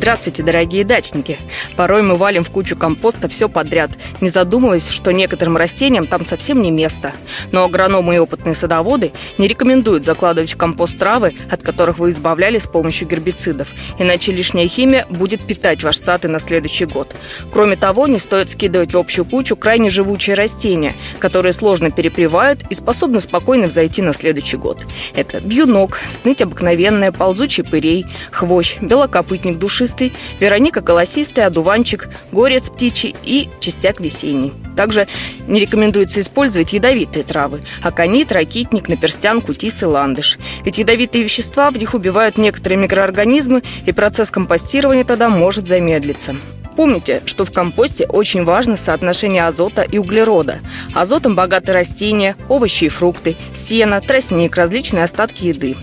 Здравствуйте, дорогие дачники! Порой мы валим в кучу компоста все подряд, не задумываясь, что некоторым растениям там совсем не место. Но агрономы и опытные садоводы не рекомендуют закладывать в компост травы, от которых вы избавляли с помощью гербицидов, иначе лишняя химия будет питать ваш сад и на следующий год. Кроме того, не стоит скидывать в общую кучу крайне живучие растения, которые сложно перепревают и способны спокойно взойти на следующий год. Это вьюнок, сныть обыкновенная, ползучий пырей, хвощ, белокопытник душистый, Вероника колосистый, одуванчик, горец птичий и частяк весенний. Также не рекомендуется использовать ядовитые травы – аконит, ракитник, наперстян, кутис и ландыш. Ведь ядовитые вещества в них убивают некоторые микроорганизмы, и процесс компостирования тогда может замедлиться. Помните, что в компосте очень важно соотношение азота и углерода. Азотом богаты растения, овощи и фрукты, сено, тростник, различные остатки еды.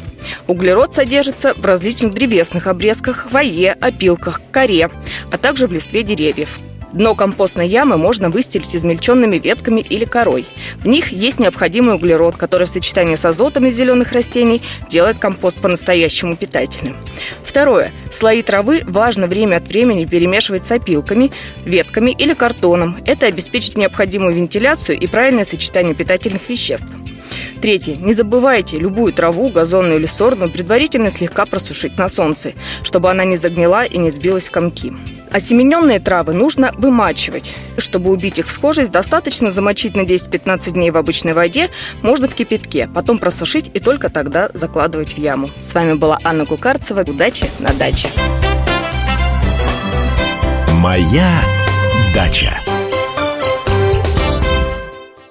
Углерод содержится в различных древесных обрезках, вое, опилках, коре, а также в листве деревьев. Дно компостной ямы можно выстелить измельченными ветками или корой. В них есть необходимый углерод, который в сочетании с азотом из зеленых растений делает компост по-настоящему питательным. Второе. Слои травы важно время от времени перемешивать с опилками, ветками или картоном. Это обеспечит необходимую вентиляцию и правильное сочетание питательных веществ. Третье. Не забывайте любую траву, газонную или сорную предварительно слегка просушить на солнце, чтобы она не загнила и не сбилась в комки. Осемененные травы нужно вымачивать. Чтобы убить их всхожесть, достаточно замочить на 10-15 дней в обычной воде, можно в кипятке, потом просушить и только тогда закладывать в яму. С вами была Анна Кукарцева. Удачи на даче! Моя дача.